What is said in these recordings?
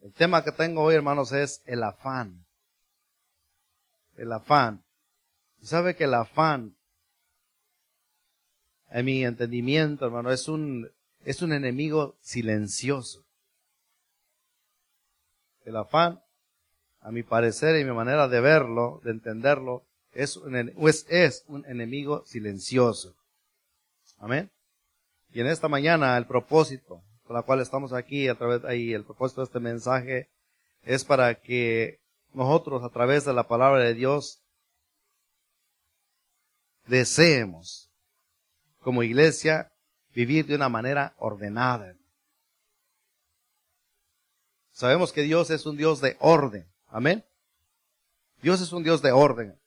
El tema que tengo hoy, hermanos, es el afán. El afán. ¿Sabe que el afán, en mi entendimiento, hermano, es un, es un enemigo silencioso? El afán, a mi parecer y mi manera de verlo, de entenderlo, es un, es un enemigo silencioso. Amén. Y en esta mañana el propósito la cual estamos aquí a través ahí el propósito de este mensaje es para que nosotros a través de la palabra de Dios deseemos como iglesia vivir de una manera ordenada. Sabemos que Dios es un Dios de orden. Amén. Dios es un Dios de orden.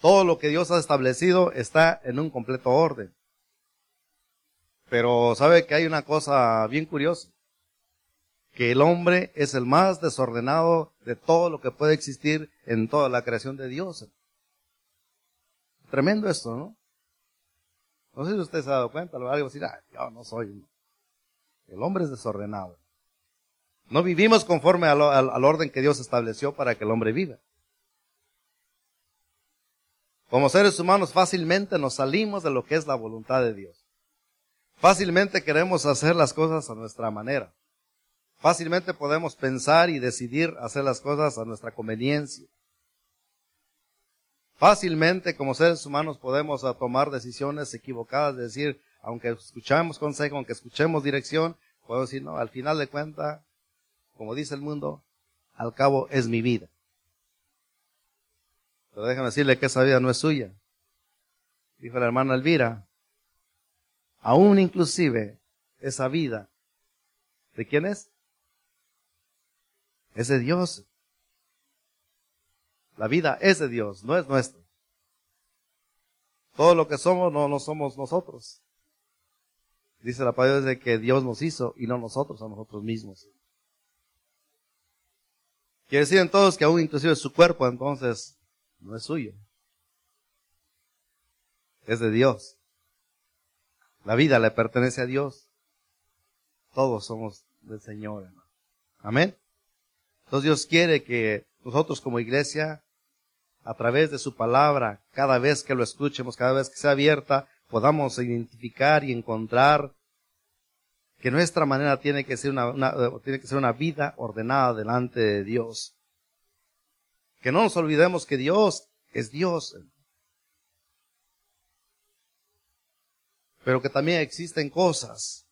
Todo lo que Dios ha establecido está en un completo orden. Pero sabe que hay una cosa bien curiosa, que el hombre es el más desordenado de todo lo que puede existir en toda la creación de Dios. Tremendo esto, ¿no? No sé si usted se ha dado cuenta, lo va a decir, ah, yo no soy. El hombre es desordenado. No vivimos conforme al orden que Dios estableció para que el hombre viva. Como seres humanos fácilmente nos salimos de lo que es la voluntad de Dios. Fácilmente queremos hacer las cosas a nuestra manera. Fácilmente podemos pensar y decidir hacer las cosas a nuestra conveniencia. Fácilmente como seres humanos podemos tomar decisiones equivocadas, de decir, aunque escuchemos consejo, aunque escuchemos dirección, podemos decir, no, al final de cuentas, como dice el mundo, al cabo es mi vida. Pero déjame decirle que esa vida no es suya. Dijo la hermana Elvira, aún inclusive esa vida, ¿de quién es? Es de Dios. La vida es de Dios, no es nuestra. Todo lo que somos no, no somos nosotros. Dice la palabra de que Dios nos hizo y no nosotros a nosotros mismos. Quiere decir entonces que aún inclusive su cuerpo entonces no es suyo. Es de Dios. La vida le pertenece a Dios. Todos somos del Señor, Amén. Entonces Dios quiere que nosotros como iglesia, a través de su palabra, cada vez que lo escuchemos, cada vez que sea abierta, podamos identificar y encontrar que nuestra manera tiene que ser una, tiene que ser una vida ordenada delante de Dios. Que no nos olvidemos que Dios es Dios. Pero que también existen cosas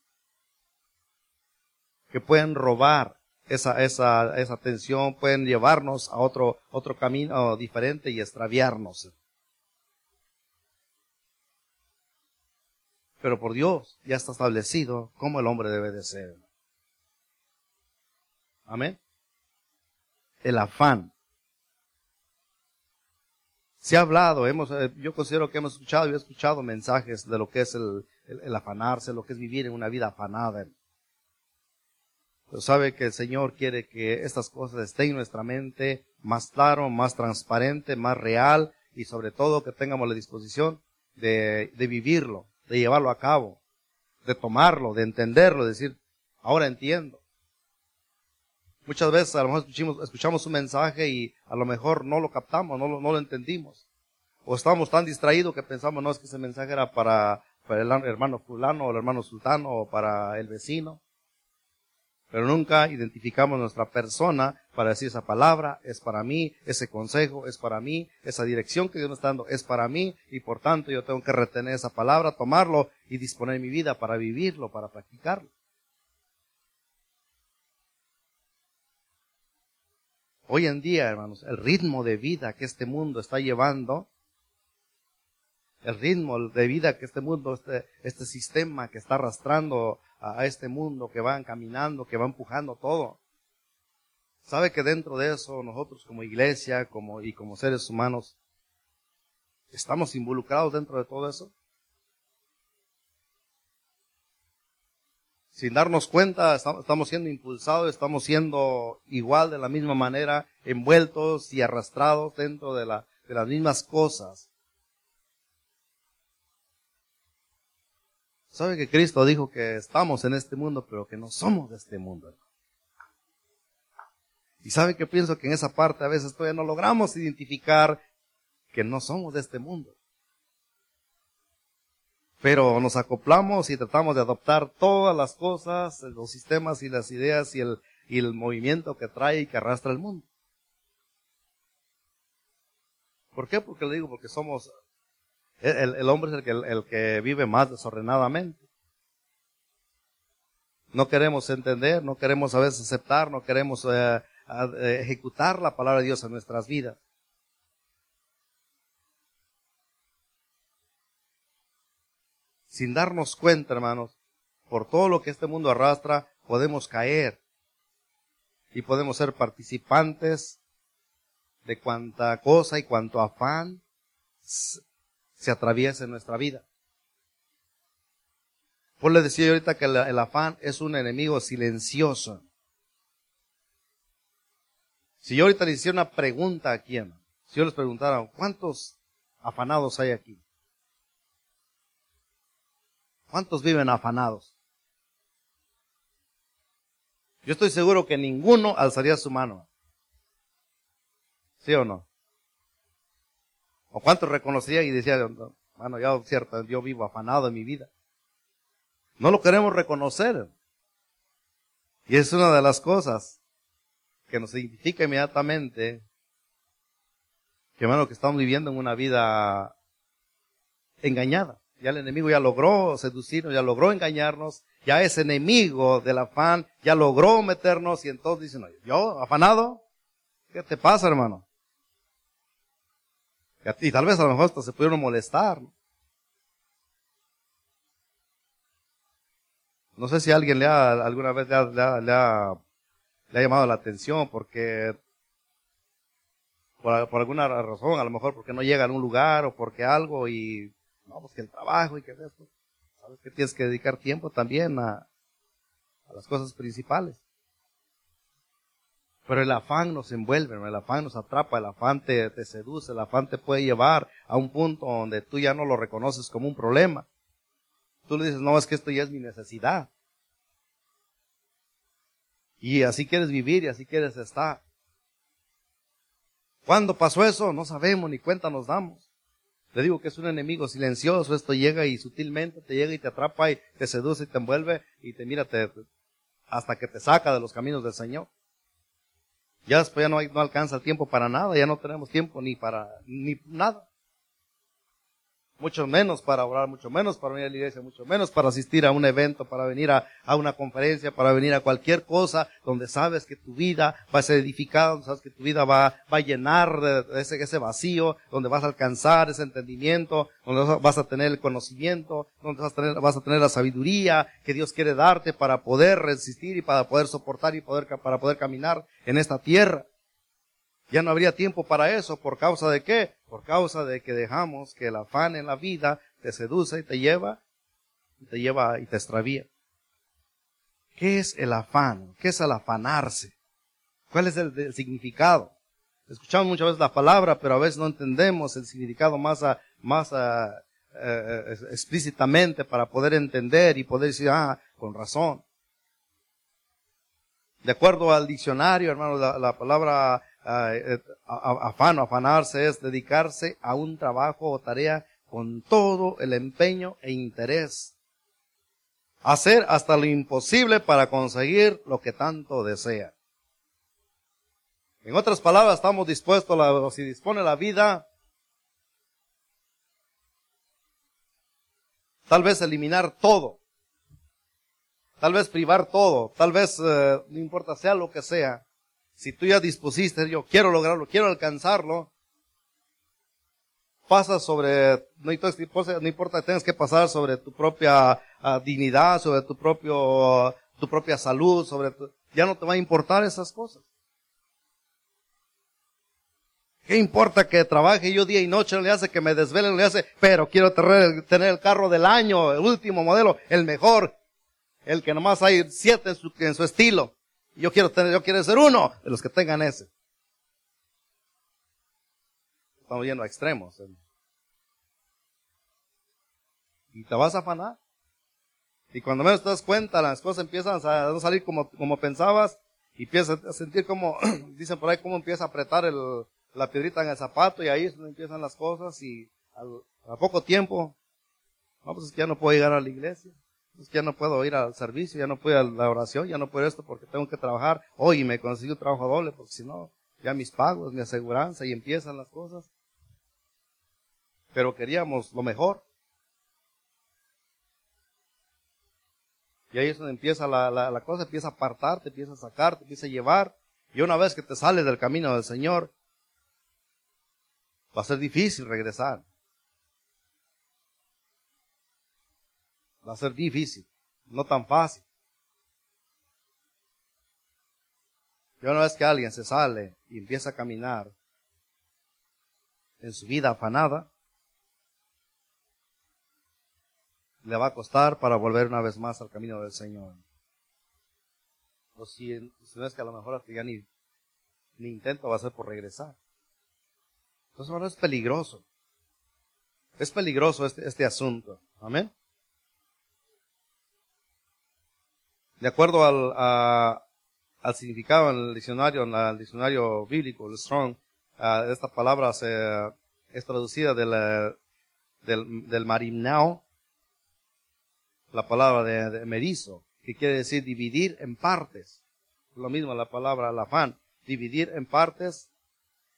que pueden robar esa, esa, esa atención, pueden llevarnos a otro, otro camino diferente y extraviarnos. Pero por Dios ya está establecido cómo el hombre debe de ser. Amén. El afán se ha hablado, hemos, eh, yo considero que hemos escuchado y he escuchado mensajes de lo que es el, el, afanarse, lo que es vivir en una vida afanada. Pero sabe que el Señor quiere que estas cosas estén en nuestra mente más claro, más transparente, más real y sobre todo que tengamos la disposición de, de vivirlo, de llevarlo a cabo, de tomarlo, de entenderlo, de decir, ahora entiendo. Muchas veces a lo mejor escuchamos, escuchamos un mensaje y a lo mejor no lo captamos, no lo, no lo entendimos. O estamos tan distraídos que pensamos, no, es que ese mensaje era para, para el hermano fulano o el hermano sultano o para el vecino. Pero nunca identificamos nuestra persona para decir esa palabra es para mí, ese consejo es para mí, esa dirección que Dios me está dando es para mí y por tanto yo tengo que retener esa palabra, tomarlo y disponer mi vida para vivirlo, para practicarlo. Hoy en día, hermanos, el ritmo de vida que este mundo está llevando, el ritmo de vida que este mundo, este, este sistema que está arrastrando a, este mundo, que va caminando, que va empujando todo. ¿Sabe que dentro de eso nosotros como iglesia como, y como seres humanos estamos involucrados dentro de todo eso? Sin darnos cuenta, estamos siendo impulsados, estamos siendo igual de la misma manera envueltos y arrastrados dentro de, la, de las mismas cosas. ¿Sabe que Cristo dijo que estamos en este mundo, pero que no somos de este mundo? Y sabe que pienso que en esa parte a veces todavía no logramos identificar que no somos de este mundo. Pero nos acoplamos y tratamos de adoptar todas las cosas, los sistemas y las ideas y el, y el movimiento que trae y que arrastra el mundo. ¿Por qué? Porque le digo, porque somos, el, el hombre es el que, el que vive más desordenadamente. No queremos entender, no queremos a veces aceptar, no queremos eh, ejecutar la palabra de Dios en nuestras vidas. Sin darnos cuenta, hermanos, por todo lo que este mundo arrastra, podemos caer y podemos ser participantes de cuanta cosa y cuanto afán se atraviesa en nuestra vida. Pues le decía ahorita que el, afán es un enemigo silencioso. Si yo ahorita le hiciera una pregunta aquí, si yo les preguntara, ¿cuántos afanados hay aquí? ¿Cuántos viven afanados? Yo estoy seguro que ninguno alzaría su mano. ¿Sí o no? ¿O cuántos reconocería y decía, bueno, ya cierto, yo vivo afanado en mi vida? No lo queremos reconocer. Y es una de las cosas que nos identifica inmediatamente que hermano que estamos viviendo en una vida engañada. Ya el enemigo ya logró seducirnos, ya logró engañarnos, ya es enemigo del afán, ya logró meternos y entonces dicen, yo, afanado, ¿qué te pasa hermano? Y, tal vez a lo mejor hasta se pudieron molestar. No sé si alguien le ha, alguna vez le ha, le ha, llamado la atención porque por, alguna razón, a lo mejor porque no llega a un lugar o porque algo y que el trabajo y que esto. Sabes que tienes que dedicar tiempo también a, a las cosas principales. Pero el afán nos envuelve, el afán nos atrapa, el afán te, te, seduce, el afán te puede llevar a un punto donde tú ya no lo reconoces como un problema. Tú le dices, no, es que esto ya es mi necesidad. Y así quieres vivir y así quieres estar. ¿Cuándo pasó eso? No sabemos, ni cuenta nos damos. Le digo que es un enemigo silencioso, esto llega y sutilmente te llega y te atrapa y te seduce y te envuelve y te mira hasta que te saca de los caminos del Señor. Ya después ya no, hay, no alcanza el tiempo para nada, ya no tenemos tiempo ni para ni nada mucho menos para orar, mucho menos para venir a la iglesia, mucho menos para asistir a un evento, para venir a, una conferencia, para venir a cualquier cosa donde sabes que tu vida va a ser edificada, donde sabes que tu vida va, va a llenar de ese, ese vacío, donde vas a alcanzar ese entendimiento, donde vas a tener el conocimiento, donde vas a tener, vas a tener la sabiduría que Dios quiere darte para poder resistir y para poder soportar y poder, para poder caminar en esta tierra. Ya no habría tiempo para eso. ¿Por causa de qué? Por causa de que dejamos que el afán en la vida te seduce y te lleva, y te lleva y te extravía. ¿Qué es el afán? ¿Qué es el afanarse? ¿Cuál es el, significado? Escuchamos muchas veces la palabra, pero a veces no entendemos el significado más, más eh, eh, explícitamente para poder entender y poder decir, ah, con razón. De acuerdo al diccionario, hermano, la palabra eh, afán o afanarse es dedicarse a un trabajo o tarea con todo el empeño e interés. Hacer hasta lo imposible para conseguir lo que tanto desea. En otras palabras, estamos dispuestos, a si dispone la vida, tal vez eliminar todo, tal vez privar todo, tal vez, eh, no importa sea lo que sea, si tú ya dispusiste, yo quiero lograrlo, quiero alcanzarlo, pasa sobre, no importa, tengas que pasar sobre tu propia ah, dignidad, sobre tu propio, tu propia salud, sobre ya no te va a importar esas cosas. ¿Qué importa que trabaje yo día y noche? No le hace que me desvele, no le hace, pero quiero tener, tener el carro del año, el último modelo, el mejor, el que nomás hay siete en su, en su estilo. Yo quiero tener, yo quiero ser uno de los que tengan ese. Estamos yendo a extremos. ¿eh? Y te vas a afanar. Y cuando menos te das cuenta, las cosas empiezan a no salir como, como pensabas y empieza a sentir como, dicen por ahí, cómo empieza a apretar el, la piedrita en el zapato y ahí es donde empiezan las cosas y a poco tiempo, no, pues ya no puedo llegar a la iglesia, es que ya no puedo ir al servicio, ya no puedo ir a la oración, ya no puedo esto porque tengo que trabajar. Hoy me consigo trabajo doble porque si no, ya mis pagos, mi aseguranza y empiezan las cosas. Pero queríamos lo mejor. Y ahí es donde empieza la, la, la cosa, empieza a apartarte, empieza a sacarte, empieza a llevar. Y una vez que te sales del camino del Señor, va a ser difícil regresar. Va a ser difícil, no tan fácil. Y una vez que alguien se sale y empieza a caminar en su vida afanada, le va a costar para volver una vez más al camino del Señor. O si, no es que a lo mejor hasta ya ni, ni intento va a ser por regresar. Entonces ahora es peligroso. Es peligroso este, este asunto. Amén. De acuerdo al, al significado en el diccionario, en el diccionario bíblico, el Strong, esta palabra se, es traducida del, del, del marimnao, la palabra de, de, merizo, que quiere decir dividir en partes. Lo mismo la palabra al afán, dividir en partes,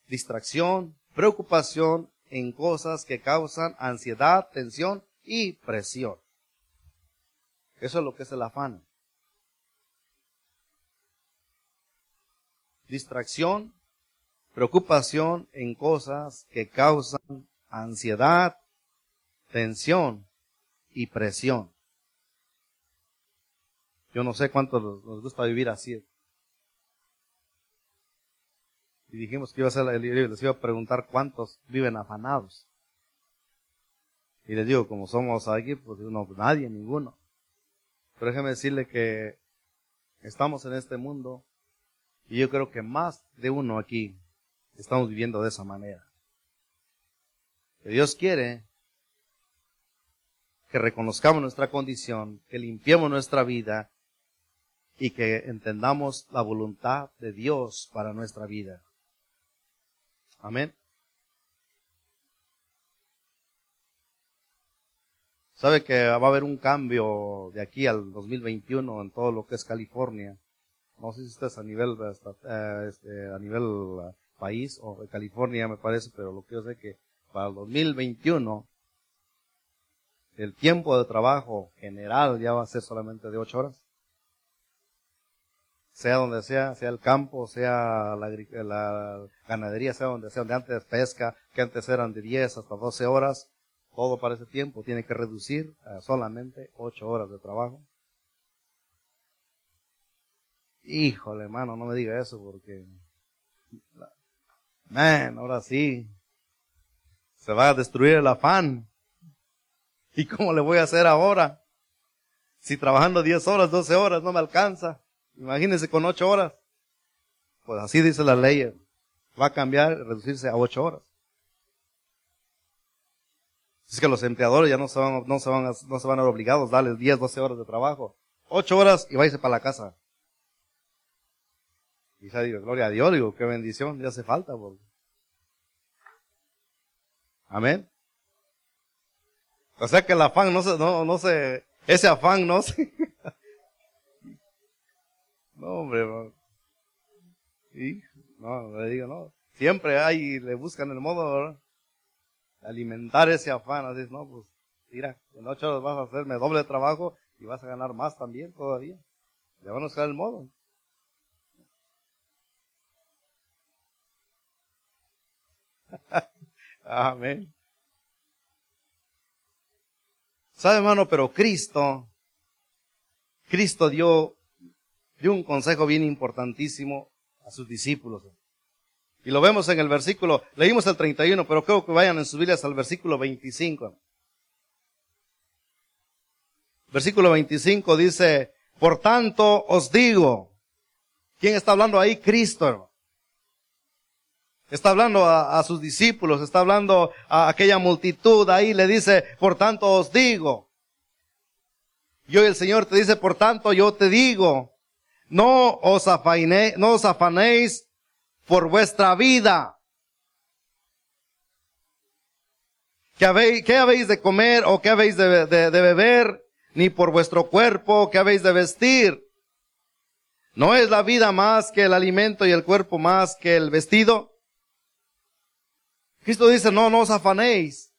distracción, preocupación en cosas que causan ansiedad, tensión y presión. Eso es lo que es el afán. Distracción, preocupación en cosas que causan ansiedad, tensión y presión. Yo no sé cuántos nos gusta vivir así. Y dijimos que iba a ser el les iba a preguntar cuántos viven afanados. Y les digo, como somos aquí, pues no, nadie, ninguno. Pero déjeme decirle que estamos en este mundo y yo creo que más de uno aquí estamos viviendo de esa manera. Que Dios quiere que reconozcamos nuestra condición, que limpiemos nuestra vida y que entendamos la voluntad de Dios para nuestra vida. Amén. Sabe que va a haber un cambio de aquí al 2021 en todo lo que es California no sé si estás a nivel, eh, este, a nivel uh, país o de California me parece, pero lo que yo sé que para el 2021 el tiempo de trabajo general ya va a ser solamente de ocho horas. Sea donde sea, sea el campo, sea la, la ganadería, sea donde sea, donde antes pesca, que antes eran de 10 hasta 12 horas, todo para ese tiempo tiene que reducir a solamente ocho horas de trabajo. Híjole, hermano, no me diga eso porque, man, ahora sí, se va a destruir el afán. ¿Y cómo le voy a hacer ahora? Si trabajando 10 horas, 12 horas no me alcanza, imagínese con 8 horas. Pues así dice la ley, va a cambiar, reducirse a 8 horas. Es que los empleadores ya no se van, no se van, no se van a ver obligados a darles 10, 12 horas de trabajo. 8 horas y váyase para la casa. Quizá digo, gloria a Dios, digo, qué bendición, ya hace falta. Amén. O sea que el afán no se, no, no se, ese afán no se, no hombre, no. no, le digo, no, siempre hay, le buscan el modo, alimentar ese afán, así, no, pues, mira, en ocho horas vas a hacerme doble trabajo y vas a ganar más también todavía. Le van a buscar el modo. Amén. ¿Sabe, hermano? Pero Cristo, Cristo dio, un consejo bien importantísimo a sus discípulos. Y lo vemos en el versículo, leímos el 31, pero creo que vayan en sus Biblias al versículo 25. Versículo 25 dice, por tanto os digo, ¿quién está hablando ahí? Cristo. Está hablando a, sus discípulos, está hablando a aquella multitud ahí, le dice, por tanto os digo. Y hoy el Señor te dice, por tanto yo te digo, no os, no os afanéis por vuestra vida. ¿Qué habéis, qué habéis de comer o qué habéis de, de, de beber? Ni por vuestro cuerpo, ¿qué habéis de vestir? ¿No es la vida más que el alimento y el cuerpo más que el vestido? Cristo dice, no, no os afanéis.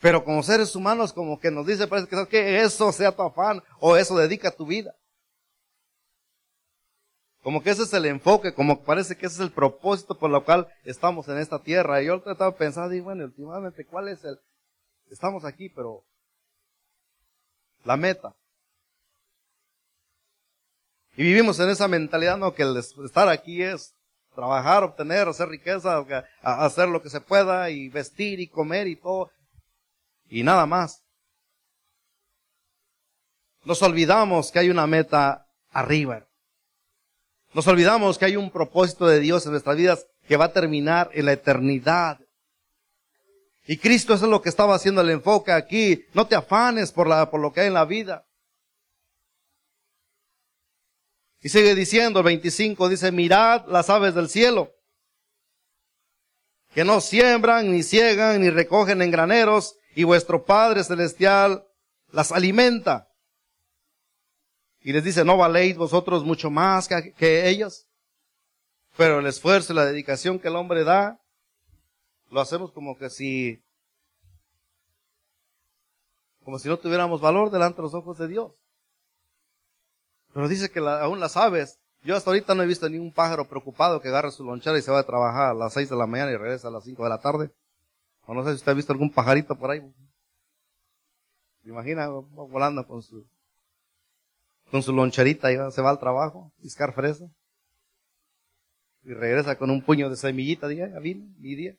Pero como seres humanos, como que nos dice, parece que, eso sea tu afán o eso dedica tu vida. Como que ese es el enfoque, como parece que ese es el propósito por lo cual estamos en esta tierra. Y yo trataba de pensar, digo, bueno, últimamente, ¿cuál es el? Estamos aquí, pero la meta. Y vivimos en esa mentalidad, no, que el estar aquí es trabajar, obtener, hacer riqueza, hacer lo que se pueda y vestir y comer y todo. Y nada más. Nos olvidamos que hay una meta arriba. Nos olvidamos que hay un propósito de Dios en nuestras vidas que va a terminar en la eternidad. Y Cristo eso es lo que estaba haciendo el enfoque aquí. No te afanes por, la, por lo que hay en la vida. Y sigue diciendo, el 25 dice, mirad las aves del cielo, que no siembran, ni ciegan, ni recogen en graneros, y vuestro Padre Celestial las alimenta. Y les dice, no valéis vosotros mucho más que, que ellas. Pero el esfuerzo y la dedicación que el hombre da, lo hacemos como que si, como si no tuviéramos valor delante de los ojos de Dios. Pero dice que aún las aves, yo hasta ahorita no he visto ni un pájaro preocupado que agarre su lonchera y se va a trabajar a las seis de la mañana y regresa a las cinco de la tarde. O no sé si usted ha visto algún pajarito por ahí. ¿Se imagina volando con su, con su loncherita y se va al trabajo, piscar fresa. Y regresa con un puño de semillita, día, ya vino, mi día.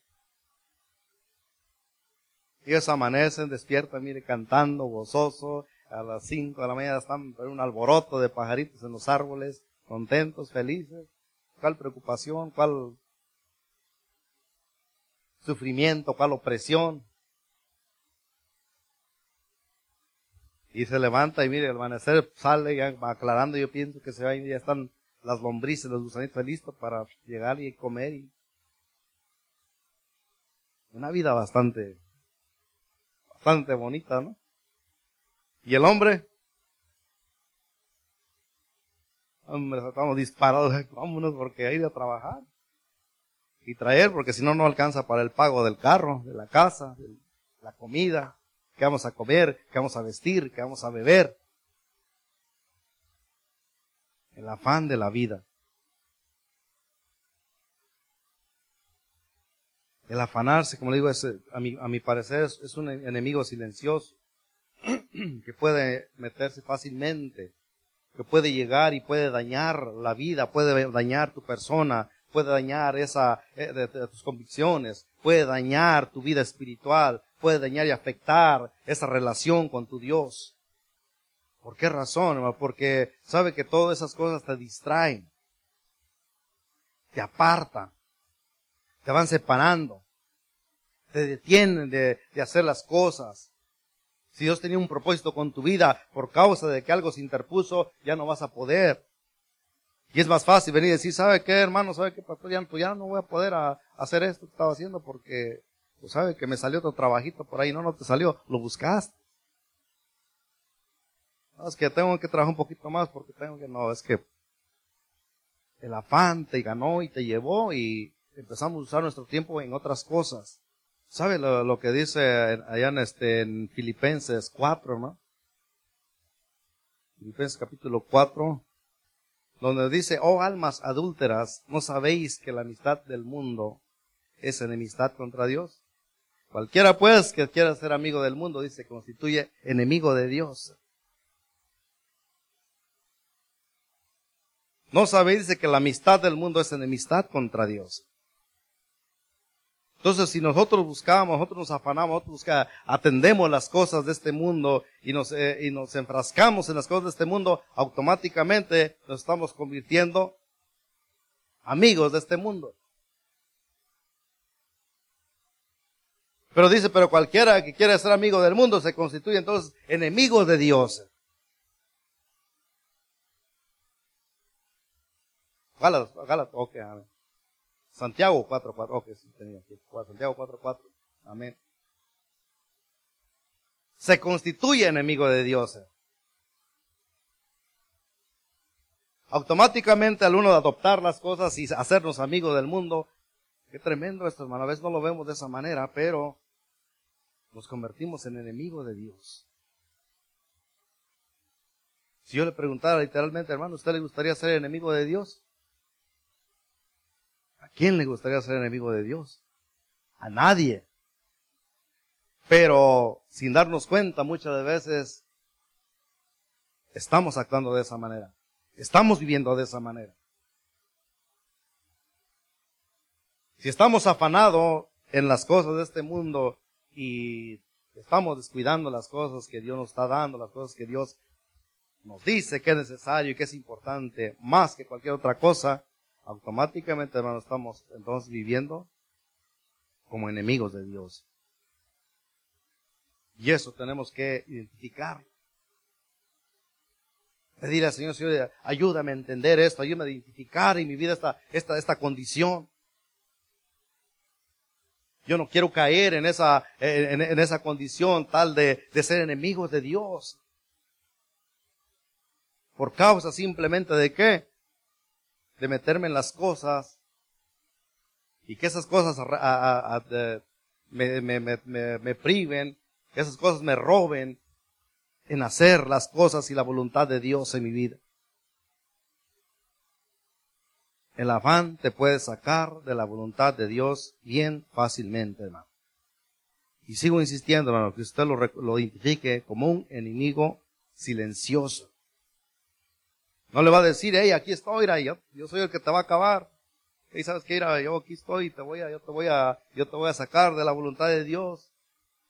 Ellos amanecen, despiertan, mire, cantando, gozoso, a las 5 de la mañana están en un alboroto de pajaritos en los árboles, contentos, felices. ¿Cuál preocupación? ¿Cuál sufrimiento? ¿Cuál opresión? Y se levanta y mire, el amanecer sale ya aclarando, yo pienso que se va y ya están las lombrices, los gusanitos listos para llegar y comer y una vida bastante, bastante bonita, ¿no? ¿Y el hombre? Hombre, estamos disparados, vámonos porque hay de trabajar. Y traer, porque si no, no alcanza para el pago del carro, de la casa, la comida, que vamos a comer, que vamos a vestir, que vamos a beber. El afán de la vida. El afanarse, como le digo, es, a, mi, a mi parecer es un enemigo silencioso. que puede meterse fácilmente, que puede llegar y puede dañar la vida, puede dañar tu persona, puede dañar esa eh, de, tus convicciones, puede dañar tu vida espiritual, puede dañar y afectar esa relación con tu Dios. ¿Por qué razón? Porque sabe que todas esas cosas te distraen, te apartan, te van separando, te detienen de, de hacer las cosas. Si Dios tenía un propósito con tu vida por causa de que algo se interpuso, ya no vas a poder. Y es más fácil venir y decir, ¿sabe qué, hermano? ¿Sabe qué, pastor? Ya, pues ya no voy a poder hacer esto que estaba haciendo porque, pues sabe que me salió otro trabajito por ahí. No, no te salió, lo buscaste. No, es que tengo que trabajar un poquito más porque tengo que, no, es que el afán te ganó y te llevó y empezamos a usar nuestro tiempo en otras cosas. ¿Sabe lo, que dice allá en, este, en Filipenses 4, no? Filipenses capítulo 4, donde dice, oh almas adúlteras, ¿no sabéis que la amistad del mundo es enemistad contra Dios? Cualquiera pues que quiera ser amigo del mundo, dice, constituye enemigo de Dios. ¿No sabéis que la amistad del mundo es enemistad contra Dios? Entonces, si nosotros buscamos, nosotros nos afanamos, nosotros atendemos las cosas de este mundo y nos, eh, y nos enfrascamos en las cosas de este mundo, automáticamente nos estamos convirtiendo amigos de este mundo. Pero dice, pero cualquiera que quiera ser amigo del mundo se constituye entonces enemigo de Dios. Gálatas, Gálatas, ok, amén. Santiago 4.4, ok, tenía aquí. Santiago 4.4, amén. Se constituye enemigo de Dios. Automáticamente al uno de adoptar las cosas y hacernos amigos del mundo, qué tremendo esto, hermano. A veces no lo vemos de esa manera, pero nos convertimos en enemigos de Dios. Si yo le preguntara literalmente, hermano, ¿usted le gustaría ser enemigo de Dios? ¿A quién le gustaría ser enemigo de Dios? A nadie. Pero sin darnos cuenta muchas veces estamos actuando de esa manera. Estamos viviendo de esa manera. Si estamos afanados en las cosas de este mundo y estamos descuidando las cosas que Dios nos está dando, las cosas que Dios nos dice que es necesario y que es importante más que cualquier otra cosa, automáticamente, hermano, estamos entonces viviendo como enemigos de Dios. Y eso tenemos que identificar. Pedirle al Señor, Señor, ayúdame a entender esto, ayúdame a identificar en mi vida esta, esta, esta condición. Yo no quiero caer en esa, en, en esa condición tal de, de ser enemigos de Dios. Por causa simplemente de qué? De meterme en las cosas y que esas cosas me, me, me, me, priven, que esas cosas me roben en hacer las cosas y la voluntad de Dios en mi vida. El afán te puede sacar de la voluntad de Dios bien fácilmente, hermano. Y sigo insistiendo, hermano, que usted lo, lo identifique como un enemigo silencioso. No le va a decir, hey, aquí estoy, yo, yo soy el que te va a acabar. Hey, sabes qué, yo aquí estoy, te voy a, yo te voy a, yo te voy a sacar de la voluntad de Dios.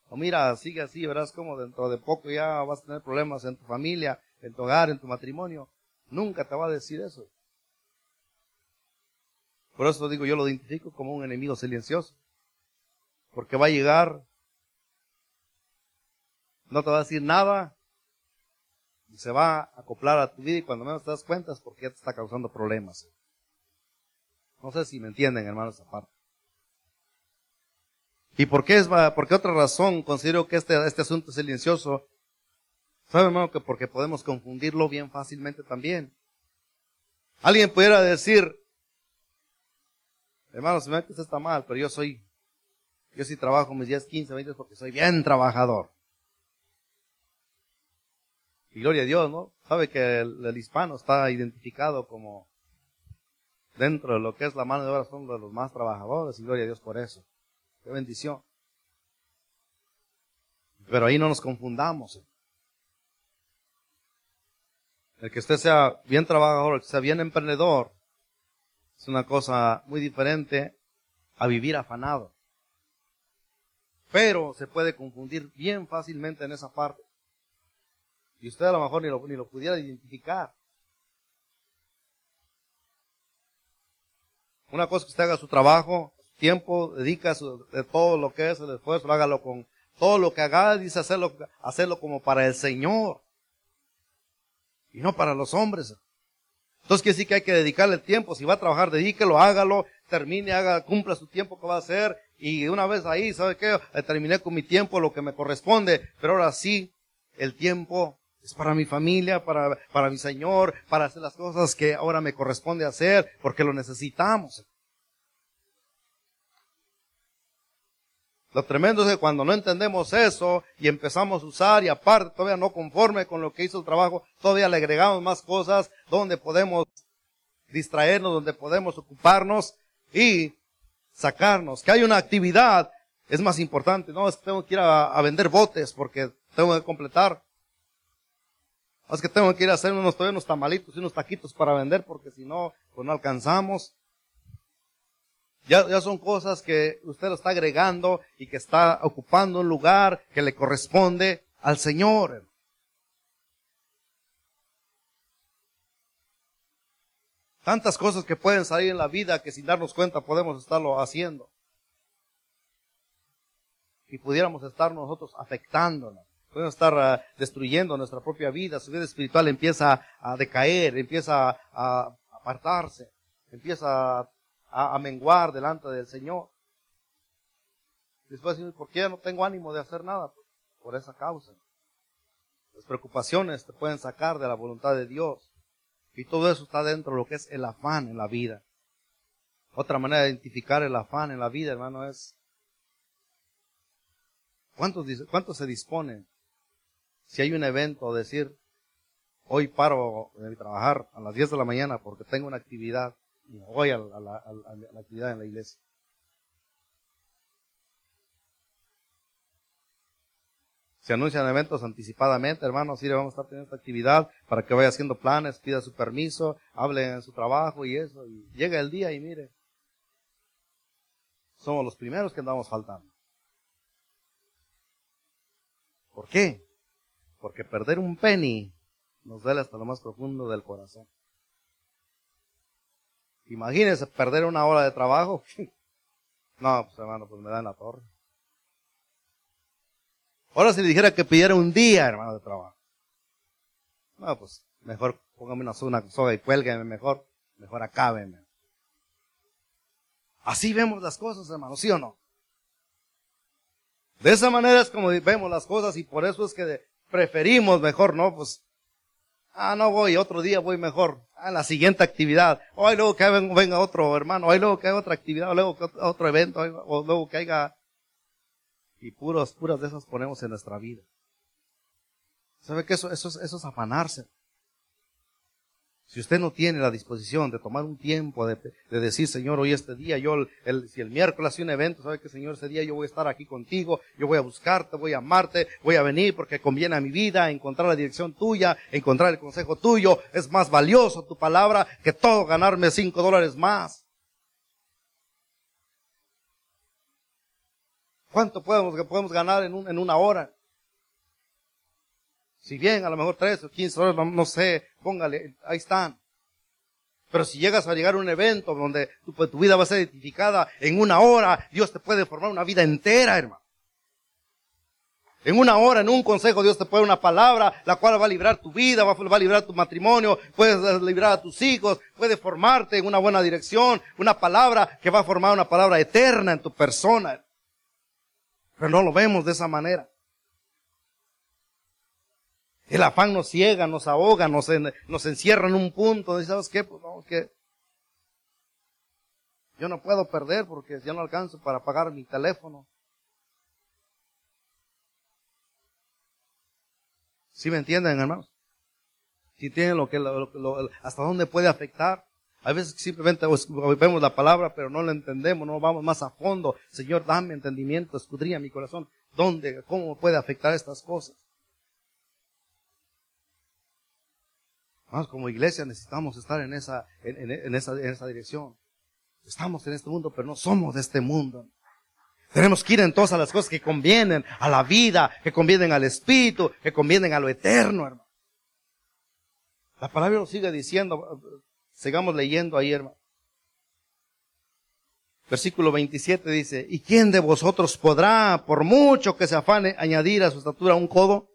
O mira, sigue así, verás como dentro de poco ya vas a tener problemas en tu familia, en tu hogar, en tu matrimonio. Nunca te va a decir eso. Por eso digo, yo lo identifico como un enemigo silencioso. Porque va a llegar, no te va a decir nada, y se va a acoplar a tu vida y cuando menos te das cuenta es porque ya te está causando problemas. No sé si me entienden, hermanos, esa parte. ¿Y por qué es, por qué otra razón considero que este, este asunto es silencioso? ¿Sabe, hermano, que porque podemos confundirlo bien fácilmente también? Alguien pudiera decir, hermano, se me que está mal, pero yo soy, yo sí trabajo mis 10, 15, 20 porque soy bien trabajador. Y gloria a Dios, ¿no? Sabe que el, hispano está identificado como dentro de lo que es la mano de obra, son de los más trabajadores y gloria a Dios por eso. Qué bendición. Pero ahí no nos confundamos. El que usted sea bien trabajador, el que sea bien emprendedor, es una cosa muy diferente a vivir afanado. Pero se puede confundir bien fácilmente en esa parte. Y usted a lo mejor ni lo, ni lo pudiera identificar. Una cosa que usted haga su trabajo, tiempo, dedica de todo lo que es el esfuerzo, hágalo con todo lo que haga, dice hacerlo, hacerlo como para el Señor. Y no para los hombres. Entonces quiere decir que hay que dedicarle el tiempo. Si va a trabajar, dedíquelo, hágalo, termine, haga, cumpla su tiempo que va a hacer. Y una vez ahí, ¿sabe qué? Eh, terminé con mi tiempo, lo que me corresponde. Pero ahora sí, el tiempo es para mi familia, para, para mi Señor, para hacer las cosas que ahora me corresponde hacer, porque lo necesitamos. Lo tremendo es que cuando no entendemos eso y empezamos a usar y aparte todavía no conforme con lo que hizo el trabajo, todavía le agregamos más cosas donde podemos distraernos, donde podemos ocuparnos y sacarnos. Que hay una actividad es más importante. No, es que tengo que ir a, a vender botes porque tengo que completar. Es que tengo que ir a hacer unos, unos tamalitos y unos taquitos para vender porque si no, pues no alcanzamos. Ya, ya son cosas que usted está agregando y que está ocupando un lugar que le corresponde al Señor. Tantas cosas que pueden salir en la vida que sin darnos cuenta podemos estarlo haciendo. Y pudiéramos estar nosotros afectándonos. Podemos estar ah, destruyendo nuestra propia vida, su vida espiritual empieza a decaer, empieza a apartarse, empieza a, menguar delante del Señor. Después, ¿por qué no tengo ánimo de hacer nada? Por esa causa. Las preocupaciones te pueden sacar de la voluntad de Dios. Y todo eso está dentro de lo que es el afán en la vida. Otra manera de identificar el afán en la vida, hermano, es ¿cuántos, cuántos se disponen si hay un evento, decir, hoy paro de trabajar a las 10 de la mañana porque tengo una actividad y voy a la actividad en la iglesia? Se anuncian eventos anticipadamente, hermanos, sí, vamos a estar teniendo esta actividad para que vaya haciendo planes, pida su permiso, hable en su trabajo y eso. Y llega el día y mire, somos los primeros que andamos faltando. ¿Por qué? Porque perder un penny nos duele hasta lo más profundo del corazón. Imagínense perder una hora de trabajo. no, pues hermano, pues me da en la torre. Ahora si le dijera que pidiera un día, hermano, de trabajo. No, pues mejor póngame una, soga y cuélgueme mejor. Mejor acábeme. Así vemos las cosas, hermano, ¿sí o no? De esa manera es como vemos las cosas y por eso es que preferimos mejor, ¿no? Pues, ah, no voy, otro día voy mejor. Ah, la siguiente actividad. O luego que venga otro hermano, o luego que haya otra actividad, o luego que otro evento, o luego que haya y puros, puras de esas ponemos en nuestra vida. ¿Sabe que eso, eso, eso es afanarse? Si usted no tiene la disposición de tomar un tiempo de, decir, Señor, hoy este día, yo, si el miércoles hace un evento, sabe que Señor, ese día yo voy a estar aquí contigo, yo voy a buscarte, voy a amarte, voy a venir porque conviene a mi vida, encontrar la dirección tuya, encontrar el consejo tuyo, es más valioso tu palabra que todo ganarme cinco dólares más. ¿Cuánto podemos, podemos ganar en, en una hora? Si bien a lo mejor tres o quince horas, no, sé, póngale, ahí están. Pero si llegas a llegar a un evento donde tu, pues, tu, vida va a ser identificada en una hora, Dios te puede formar una vida entera, hermano. En una hora, en un consejo, Dios te puede una palabra, la cual va a librar tu vida, va, va a librar tu matrimonio, puedes librar a tus hijos, puede formarte en una buena dirección, una palabra que va a formar una palabra eterna en tu persona. Pero no lo vemos de esa manera. El afán nos ciega, nos ahoga, nos, encierra en un punto. ¿Sabes qué? Pues no, que yo no puedo perder porque ya no alcanzo para pagar mi teléfono. ¿Sí me entienden, hermanos? Si tienen lo que, hasta dónde puede afectar. A veces simplemente vemos la palabra, pero no la entendemos, no vamos más a fondo. Señor, dame entendimiento, escudría mi corazón. ¿Dónde, cómo puede afectar estas cosas? Vamos, como iglesia necesitamos estar en esa, en, esa, en esa dirección. Estamos en este mundo, pero no somos de este mundo. Tenemos que ir entonces a las cosas que convienen a la vida, que convienen al espíritu, que convienen a lo eterno, hermano. La palabra nos sigue diciendo, Sigamos leyendo ahí, hermano. Versículo 27 dice, ¿y quién de vosotros podrá, por mucho que se afane, añadir a su estatura un codo?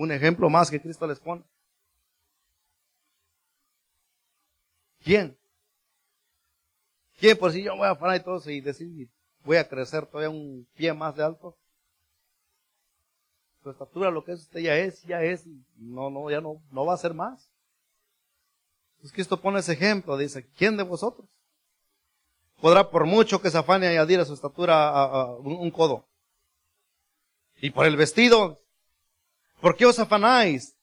Un ejemplo más que Cristo les pone. ¿Quién? ¿Quién por si yo voy a afanar y todo eso y decir, voy a crecer todavía un pie más de alto? Su estatura, lo que es usted ya es, ya es, y no, no, ya no, no va a ser más. Pues Cristo pone ese ejemplo, dice, ¿quién de vosotros? Podrá por mucho que se afane añadir a su estatura un, codo. Y por el vestido, ¿por qué os afanáis?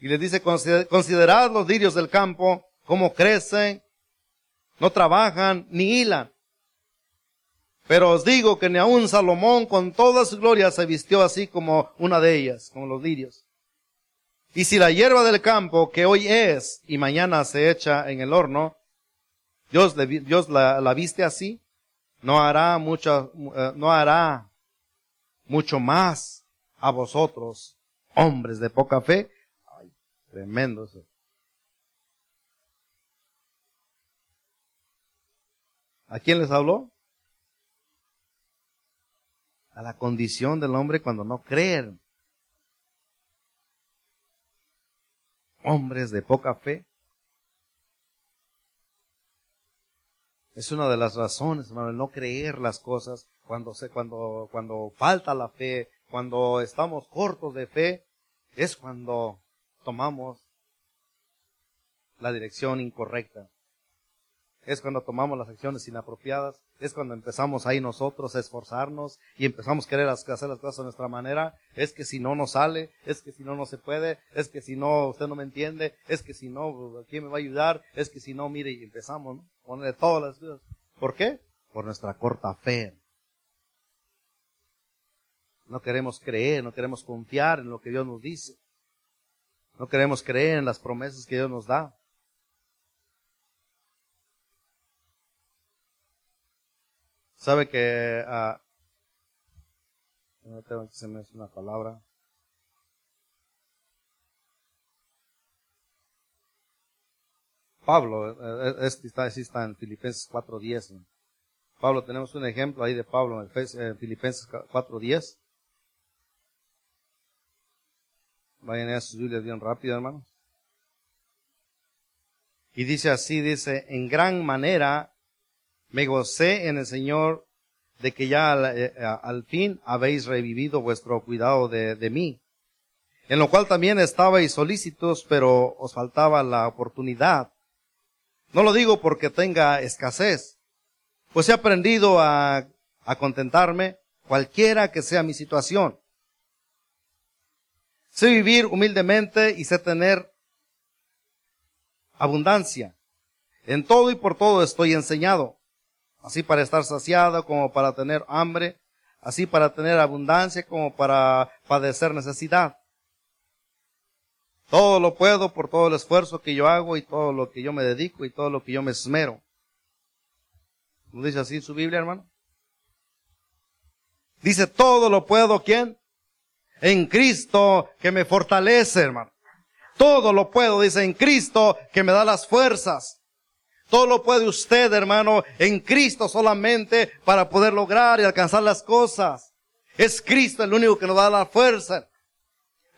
Y les dice, considerad los lirios del campo, cómo crecen, no trabajan ni hilan. Pero os digo que ni aun Salomón con toda su gloria se vistió así como una de ellas, como los lirios. Y si la hierba del campo, que hoy es y mañana se echa en el horno, Dios, Dios la, viste así, no hará mucho, eh, no hará mucho más a vosotros, hombres de poca fe. Ay, tremendo eso. ¿A quién les habló? A la condición del hombre cuando no cree. Hombres de poca fe. Es una de las razones, hermano, no creer las cosas cuando, se, cuando, cuando falta la fe, cuando estamos cortos de fe, es cuando tomamos la dirección incorrecta. Es cuando tomamos las acciones inapropiadas, es cuando empezamos ahí nosotros a esforzarnos y empezamos a querer hacer las cosas a nuestra manera. Es que si no nos sale, es que si no no se puede, es que si no usted no me entiende, es que si no, ¿quién me va a ayudar? Es que si no, mire, y empezamos ¿no? ponerle todas las cosas. ¿Por qué? Por nuestra corta fe. No queremos creer, no queremos confiar en lo que Dios nos dice. No queremos creer en las promesas que Dios nos da. Sabe que uh, no tengo que se me una palabra. Pablo, eh, este está, está en Filipenses 4.10. Pablo, tenemos un ejemplo ahí de Pablo en Filipenses 4.10. Vayan a sus Biblias bien rápido, hermanos. Y dice así, dice, en gran manera me gocé en el Señor de que ya eh, al, fin habéis revivido vuestro cuidado de, de, mí, en lo cual también estabais solícitos, pero os faltaba la oportunidad. No lo digo porque tenga escasez, pues he aprendido a, a contentarme cualquiera que sea mi situación. Sé vivir humildemente y sé tener abundancia. En todo y por todo estoy enseñado así para estar saciado como para tener hambre, así para tener abundancia como para padecer necesidad. Todo lo puedo por todo el esfuerzo que yo hago y todo lo que yo me dedico y todo lo que yo me esmero. ¿No dice así su Biblia, hermano? Dice, todo lo puedo, ¿quién? En Cristo que me fortalece, hermano. Todo lo puedo, dice, en Cristo que me da las fuerzas. Todo lo puede usted, hermano, en Cristo solamente para poder lograr y alcanzar las cosas. Es Cristo el único que nos da la fuerza.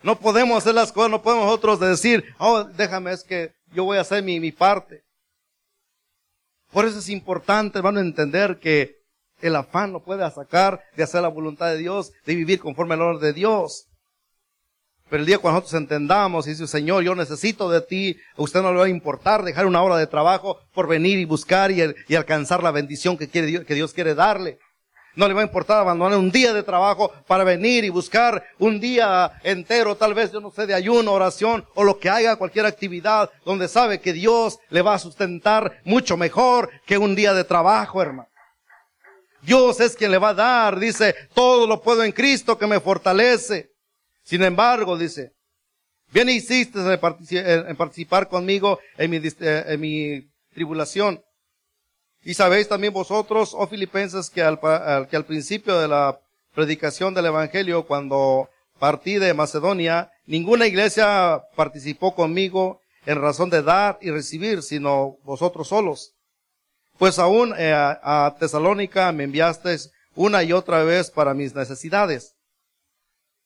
No podemos hacer las cosas, no podemos nosotros decir, oh, déjame, es que yo voy a hacer mi, mi parte. Por eso es importante, hermano, entender que el afán no puede sacar de hacer la voluntad de Dios, de vivir conforme al orden de Dios. Pero el día cuando nosotros entendamos y dice, Señor, yo necesito de ti, a usted no le va a importar dejar una hora de trabajo por venir y buscar y, alcanzar la bendición que, quiere, que Dios quiere darle. No le va a importar abandonar un día de trabajo para venir y buscar un día entero, tal vez, yo no sé, de ayuno, oración o lo que haga, cualquier actividad donde sabe que Dios le va a sustentar mucho mejor que un día de trabajo, hermano. Dios es quien le va a dar, dice, todo lo puedo en Cristo que me fortalece. Sin embargo, dice, bien hiciste en participar conmigo en mi, eh, en mi tribulación. Y sabéis también vosotros, oh filipenses, que al, que al principio de la predicación del Evangelio, cuando partí de Macedonia, ninguna iglesia participó conmigo en razón de dar y recibir, sino vosotros solos. Pues aún eh, a Tesalónica me enviasteis una y otra vez para mis necesidades.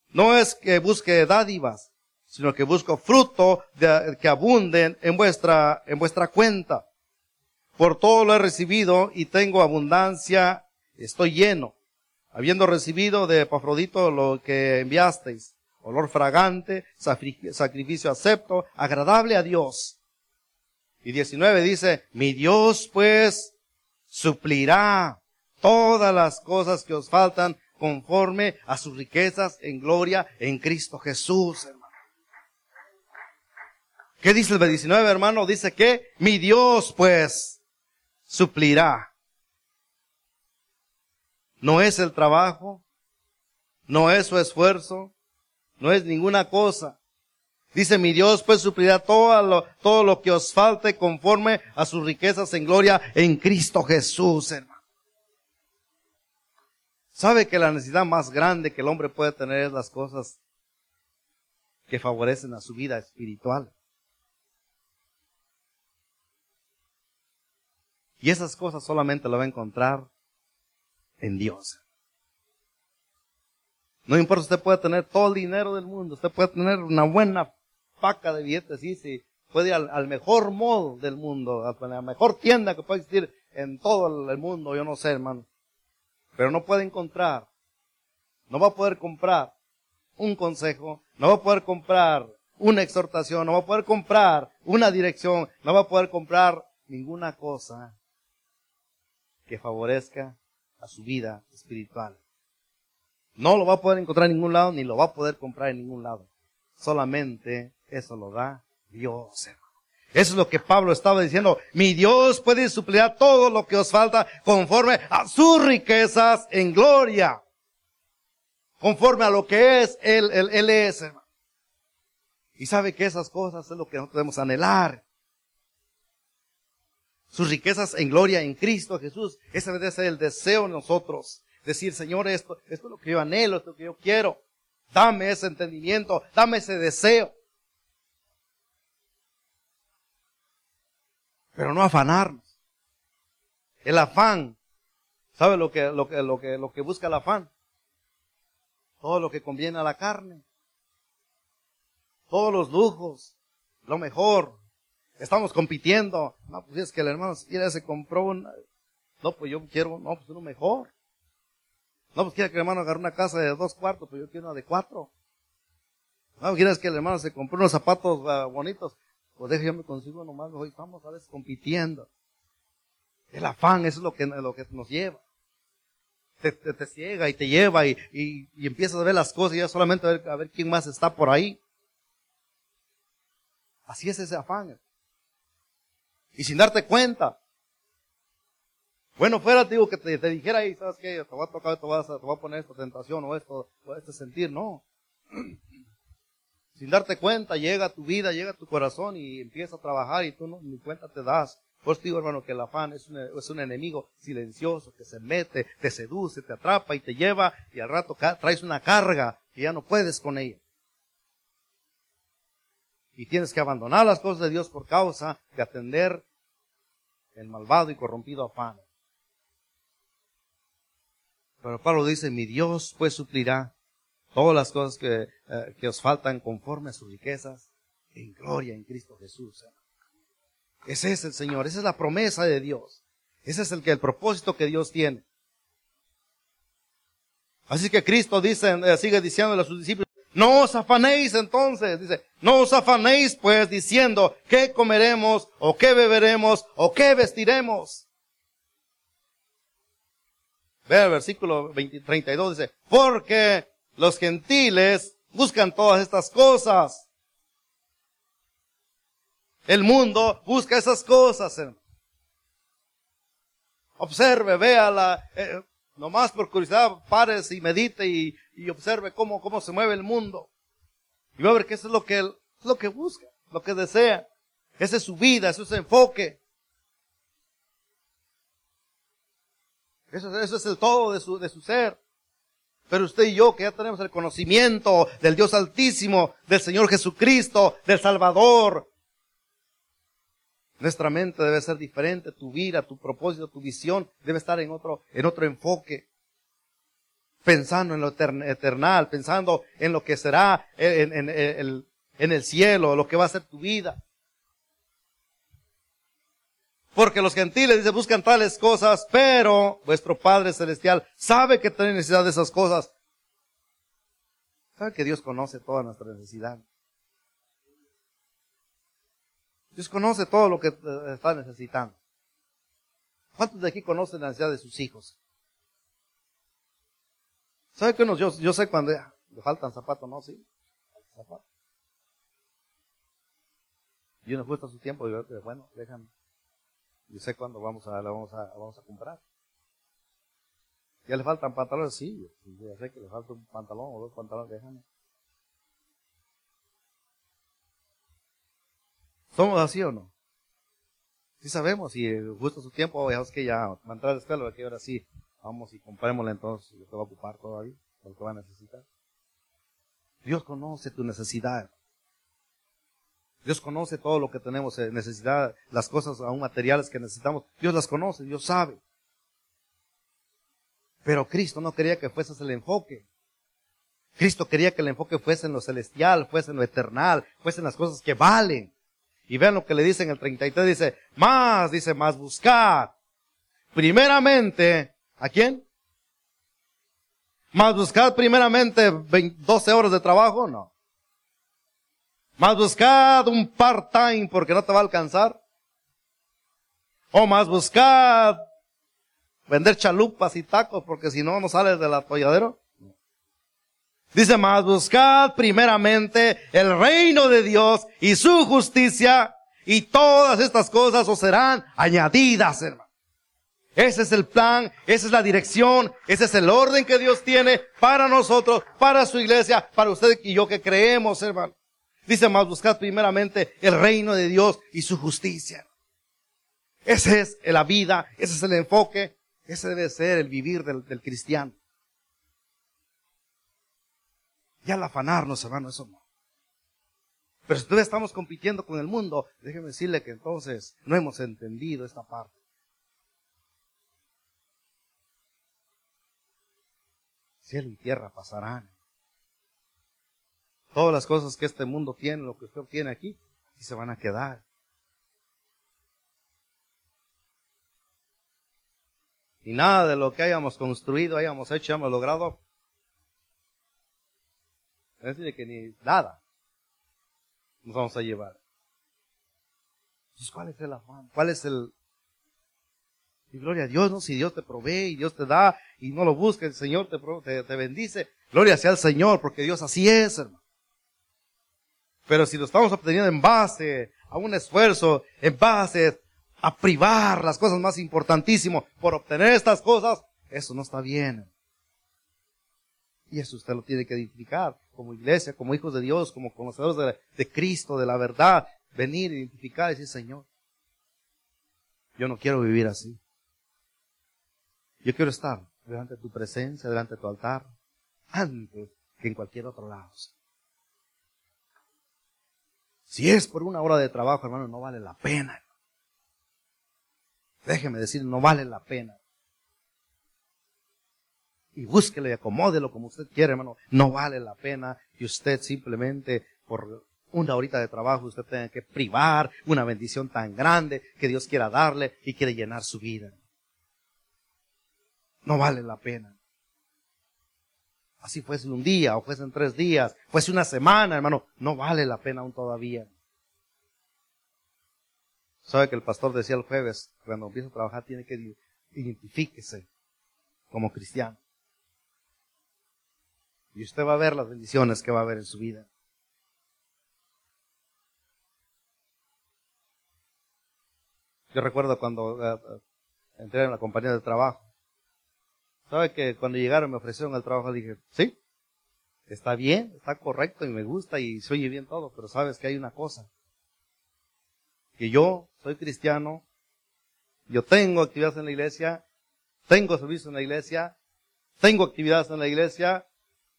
No es que busque dádivas, sino que busco fruto que abunden en vuestra, en vuestra cuenta. Por todo lo he recibido y tengo abundancia, estoy lleno, habiendo recibido de Epafrodito lo que enviasteis, olor fragante, sacrificio acepto, agradable a Dios. Y 19 dice, mi Dios pues suplirá todas las cosas que os faltan conforme a sus riquezas en gloria en Cristo Jesús, hermano. ¿Qué dice el 19, hermano? Dice que mi Dios, pues, suplirá. No es el trabajo, no es su esfuerzo, no es ninguna cosa. Dice mi Dios, pues suplirá todo lo, todo lo que os falte conforme a sus riquezas en gloria en Cristo Jesús, hermano. Sabe que la necesidad más grande que el hombre puede tener es las cosas que favorecen a su vida espiritual. Y esas cosas solamente lo va a encontrar en Dios. No importa, usted puede tener todo el dinero del mundo, usted puede tener una buena paca de billetes, y sí, puede ir al, al, mejor modo del mundo, a la mejor tienda que pueda existir en todo el mundo, yo no sé, hermano. Pero no puede encontrar, no va a poder comprar un consejo, no va a poder comprar una exhortación, no va a poder comprar una dirección, no va a poder comprar ninguna cosa que favorezca a su vida espiritual. No lo va a poder encontrar en ningún lado, ni lo va a poder comprar en ningún lado. Solamente eso lo da Dios, Eso es lo que Pablo estaba diciendo. Mi Dios puede suplir todo lo que os falta conforme a sus riquezas en gloria. Conforme a lo que es Él, Él, él es, hermano. Y sabe que esas cosas es lo que nosotros debemos anhelar. Sus riquezas en gloria en Cristo Jesús. Ese debe ser el deseo de nosotros. Decir, Señor, esto, esto es lo que yo anhelo, esto es lo que yo quiero. Dame ese entendimiento, dame ese deseo. Pero no afanarnos. El afán, ¿sabe lo que, lo que, lo que, lo que busca el afán? Todo lo que conviene a la carne todos los lujos, lo mejor. Estamos compitiendo. No, pues es que el hermano ya se compró una. No, pues yo quiero, no, pues uno mejor. No, pues quiere que el hermano agarre una casa de dos cuartos, pues yo quiero una de cuatro. No, quieres que el hermano se compró unos zapatos ah, bonitos, pues deje yo me consigo nomás, hoy estamos a veces compitiendo. El afán, es lo que, lo que nos lleva. Te, te, ciega y te lleva y, y, y, empiezas a ver las cosas y ya solamente a ver, quién más está por ahí. Así es ese afán. Y sin darte cuenta. Bueno, fuera, digo, que te, dijera ahí, ¿sabes qué? Te va a tocar, te va a, te a poner esta tentación o esto, o este sentir, no. Sin darte cuenta, llega tu vida, llega a tu corazón y empieza a trabajar y tú no, ni cuenta te das. Pues digo, hermano, que el afán es un, es un enemigo silencioso que se mete, te seduce, te atrapa y te lleva y al rato traes una carga que ya no puedes con ella y tienes que abandonar las cosas de Dios por causa de atender el malvado y corrompido afán. Pero Pablo dice, mi Dios pues suplirá todas las cosas que, eh, que os faltan conforme a sus riquezas en gloria en Cristo Jesús. Ese es el Señor, esa es la promesa de Dios. Ese es el que el propósito que Dios tiene. Así que Cristo dice, eh, sigue diciéndole a sus discípulos, no os afanéis entonces, dice, no os afanéis pues diciendo qué comeremos o qué beberemos o qué vestiremos. Ve el versículo 32, dice, porque los gentiles buscan todas estas cosas. El mundo busca esas cosas. Observe, véala, eh, nomás por curiosidad, pares y medite y, observe cómo, cómo se mueve el mundo. Y va a ver que eso es lo que él, lo que busca, lo que desea. Esa es su vida, ese es su enfoque. Eso, eso es el todo de su, de su ser. Pero usted y yo, que ya tenemos el conocimiento del Dios Altísimo, del Señor Jesucristo, del Salvador, nuestra mente debe ser diferente, tu vida, tu propósito, tu visión debe estar en otro, en otro enfoque pensando en lo eternal, pensando en lo que será en, el cielo, lo que va a ser tu vida. Porque los gentiles, dice, buscan tales cosas, pero vuestro Padre Celestial sabe que tiene necesidad de esas cosas. ¿Sabe que Dios conoce toda nuestra necesidad? Dios conoce todo lo que eh, está necesitando. ¿Cuántos de aquí conocen la necesidad de sus hijos? ¿Sabe que uno, yo, sé cuando le faltan zapatos, no? Sí, zapatos. Y uno gusta su tiempo y bueno, déjame. Yo sé cuándo vamos a, vamos a, vamos a comprar. ¿Ya le faltan pantalones? Sí, yo sé que le falta un pantalón o dos pantalones, déjame. ¿Somos así o no? Sí sabemos, y justo su tiempo, ya es que ya, va a la escuela, que ahora sí, Vamos y comprémosle entonces lo que va a ocupar todavía, lo que va a necesitar. Dios conoce tu necesidad. Dios conoce todo lo que tenemos necesidad, las cosas aún materiales que necesitamos. Dios las conoce, Dios sabe. Pero Cristo no quería que fuese el enfoque. Cristo quería que el enfoque fuese en lo celestial, fuese en lo eternal, fuese en las cosas que valen. Y vean lo que le dice en el 33, dice, más, dice, más buscar primeramente, ¿a quién? Más buscad primeramente 12 horas de trabajo, no. Más buscad un part-time porque no te va a alcanzar. O más buscad vender chalupas y tacos porque si no, no sales del atolladero. Dice más, buscad primeramente el reino de Dios y su justicia y todas estas cosas os serán añadidas, hermano. Ese es el plan, esa es la dirección, ese es el orden que Dios tiene para nosotros, para su iglesia, para usted y yo que creemos, hermano. Dice más, buscad primeramente el reino de Dios y su justicia. Ese es la vida, ese es el enfoque, ese debe ser el vivir del, cristiano. Ya al afanarnos, hermano, eso no. Pero si todavía estamos compitiendo con el mundo, déjeme decirle que entonces no hemos entendido esta parte. Cielo y tierra pasarán. Todas las cosas que este mundo tiene, lo que usted tiene aquí, y se van a quedar. Y nada de lo que hayamos construido, hayamos hecho, hayamos logrado. Es decir, que ni nada nos vamos a llevar. Entonces, ¿cuál es el afán? ¿Cuál es el... Y gloria a Dios, ¿no? Si Dios te provee y Dios te da y no lo busca, el Señor te, te, te bendice. Gloria sea al Señor, porque Dios así es, hermano. Pero si lo estamos obteniendo en base a un esfuerzo, en base a privar las cosas más importantísimas por obtener estas cosas, eso no está bien. Y eso usted lo tiene que identificar como iglesia, como hijos de Dios, como conocedores de, Cristo, de la verdad. Venir, identificar y decir, Señor, yo no quiero vivir así. Yo quiero estar delante de tu presencia, delante de tu altar, antes que en cualquier otro lado. Si es por una hora de trabajo, hermano, no vale la pena. Déjeme decir, no vale la pena. Y búsquelo y acomódelo como usted quiere, hermano. No vale la pena que usted simplemente por una horita de trabajo usted tenga que privar una bendición tan grande que Dios quiera darle y quiere llenar su vida. No vale la pena. Así fuese un día o fuesen tres días, fuese una semana, hermano, no vale la pena aún todavía. Sabe que el pastor decía el jueves, cuando empieza a trabajar, tiene que identifíquese como cristiano. Y usted va a ver las bendiciones que va a haber en su vida. Yo recuerdo cuando eh, eh, entré en la compañía de trabajo. ¿Sabe que cuando llegaron me ofrecieron el trabajo? Dije, sí, está bien, está correcto y me gusta y se oye bien todo, pero sabes que hay una cosa que yo soy cristiano, yo tengo actividades en la iglesia, tengo servicio en la iglesia, tengo actividades en la iglesia,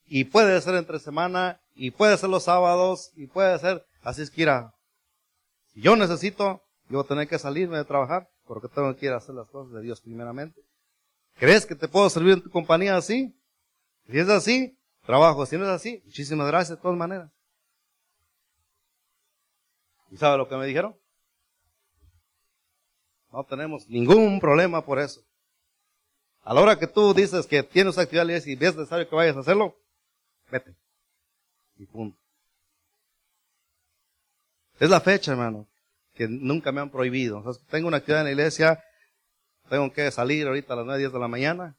y puede ser entre semana, y puede ser los sábados, y puede ser, así es que irá. Si yo necesito, yo voy a tener que salirme de trabajar, porque tengo que ir a hacer las cosas de Dios primeramente. ¿Crees que te puedo servir en tu compañía así? Si es así, trabajo. Si no es así, muchísimas gracias de todas maneras. ¿Y sabe lo que me dijeron? No tenemos ningún problema por eso. A la hora que tú dices que tienes actividades y ves necesario que vayas a hacerlo, vete. Y punto. Es la fecha, hermano, que nunca me han prohibido. tengo una actividad en la iglesia, tengo que salir ahorita a las 9, 10 de la mañana.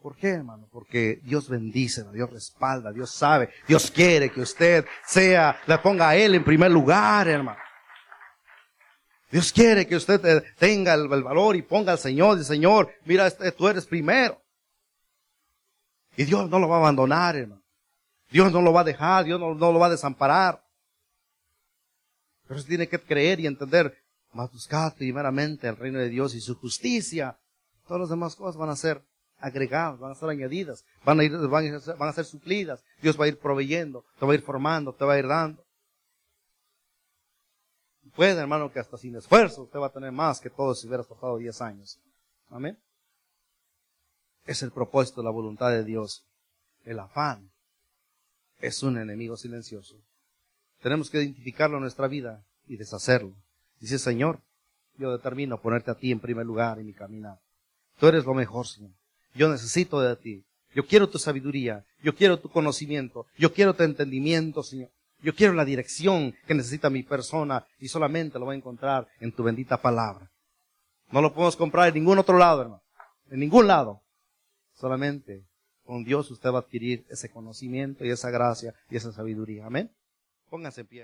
¿Por qué, hermano? Porque Dios bendice, Dios respalda, Dios sabe, Dios quiere que usted sea, le ponga a Él en primer lugar, hermano. Dios quiere que usted tenga el, valor y ponga al Señor, y Señor, mira, este, tú eres primero. Y Dios no lo va a abandonar, hermano. Dios no lo va a dejar, Dios no, lo va a desamparar. Pero tiene que creer y entender, más buscar primeramente el reino de Dios y su justicia. Todas las demás cosas van a ser agregadas, van a ser añadidas, van a, ir, van ser, van a ser suplidas. Dios va a ir proveyendo, te va a ir formando, te va a ir dando. Puede, hermano, que hasta sin esfuerzo usted va a tener más que todo si hubiera pasado 10 años. Amén. Es el propósito, la voluntad de Dios. El afán es un enemigo silencioso. Tenemos que identificarlo en nuestra vida y deshacerlo. Dice, Señor, yo determino ponerte a ti en primer lugar en mi caminar. Tú eres lo mejor, Señor. Yo necesito de ti. Yo quiero tu sabiduría. Yo quiero tu conocimiento. Yo quiero tu entendimiento, Señor. Yo quiero la dirección que necesita mi persona y solamente lo voy a encontrar en tu bendita palabra. No lo podemos comprar en ningún otro lado, hermano. En ningún lado. Solamente con Dios usted va a adquirir ese conocimiento y esa gracia y esa sabiduría. Amén. Pónganse en pie.